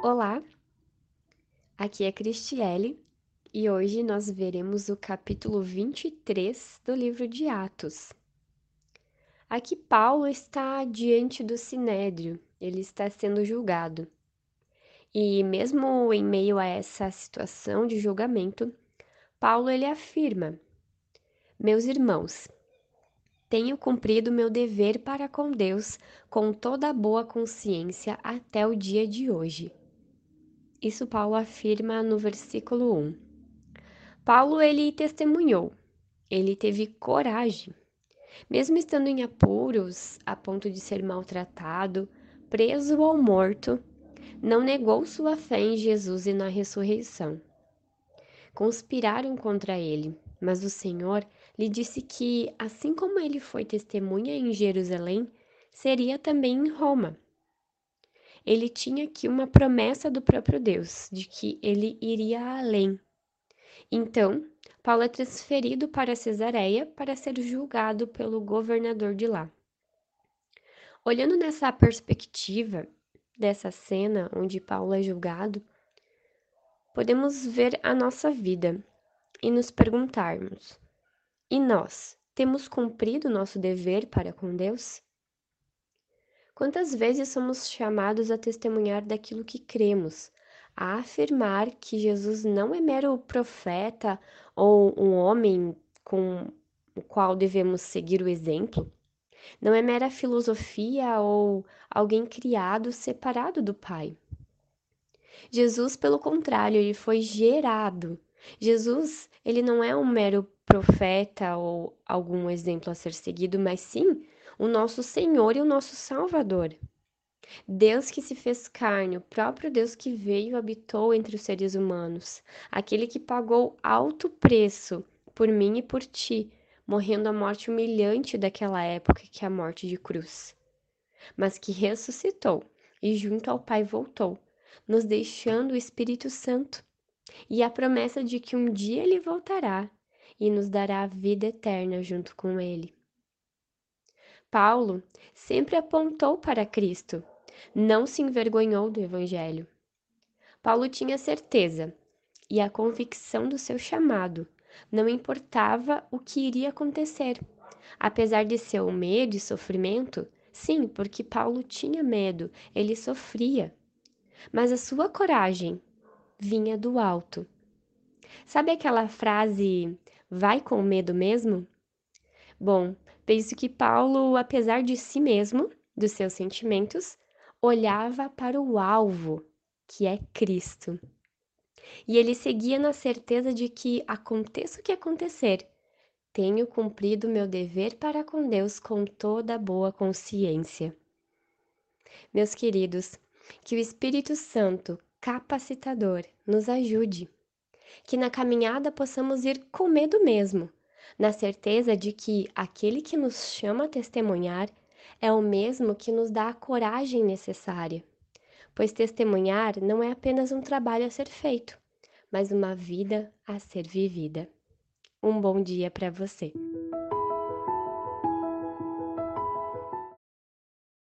Olá, aqui é Cristiele e hoje nós veremos o capítulo 23 do livro de Atos. Aqui Paulo está diante do sinédrio, ele está sendo julgado. E mesmo em meio a essa situação de julgamento, Paulo ele afirma: Meus irmãos, tenho cumprido meu dever para com Deus com toda a boa consciência até o dia de hoje. Isso Paulo afirma no versículo 1. Paulo ele testemunhou, ele teve coragem. Mesmo estando em apuros, a ponto de ser maltratado, preso ou morto, não negou sua fé em Jesus e na ressurreição. Conspiraram contra ele, mas o Senhor lhe disse que, assim como ele foi testemunha em Jerusalém, seria também em Roma ele tinha aqui uma promessa do próprio Deus de que ele iria além. Então, Paulo é transferido para Cesareia para ser julgado pelo governador de lá. Olhando nessa perspectiva dessa cena onde Paulo é julgado, podemos ver a nossa vida e nos perguntarmos: e nós temos cumprido nosso dever para com Deus? Quantas vezes somos chamados a testemunhar daquilo que cremos, a afirmar que Jesus não é mero profeta ou um homem com o qual devemos seguir o exemplo? Não é mera filosofia ou alguém criado separado do Pai. Jesus, pelo contrário, ele foi gerado. Jesus, ele não é um mero profeta ou algum exemplo a ser seguido, mas sim o nosso Senhor e o nosso Salvador. Deus que se fez carne, o próprio Deus que veio e habitou entre os seres humanos, aquele que pagou alto preço por mim e por ti, morrendo a morte humilhante daquela época, que é a morte de cruz, mas que ressuscitou e junto ao Pai voltou, nos deixando o Espírito Santo e a promessa de que um dia ele voltará e nos dará a vida eterna junto com ele. Paulo sempre apontou para Cristo, não se envergonhou do Evangelho. Paulo tinha certeza e a convicção do seu chamado, não importava o que iria acontecer. Apesar de seu medo e sofrimento, sim, porque Paulo tinha medo, ele sofria. Mas a sua coragem vinha do alto. Sabe aquela frase, vai com medo mesmo? Bom, penso que Paulo, apesar de si mesmo, dos seus sentimentos, olhava para o alvo, que é Cristo. E ele seguia na certeza de que, aconteça o que acontecer, tenho cumprido meu dever para com Deus com toda boa consciência. Meus queridos, que o Espírito Santo, capacitador, nos ajude, que na caminhada possamos ir com medo mesmo, na certeza de que aquele que nos chama a testemunhar é o mesmo que nos dá a coragem necessária, pois testemunhar não é apenas um trabalho a ser feito, mas uma vida a ser vivida. Um bom dia para você.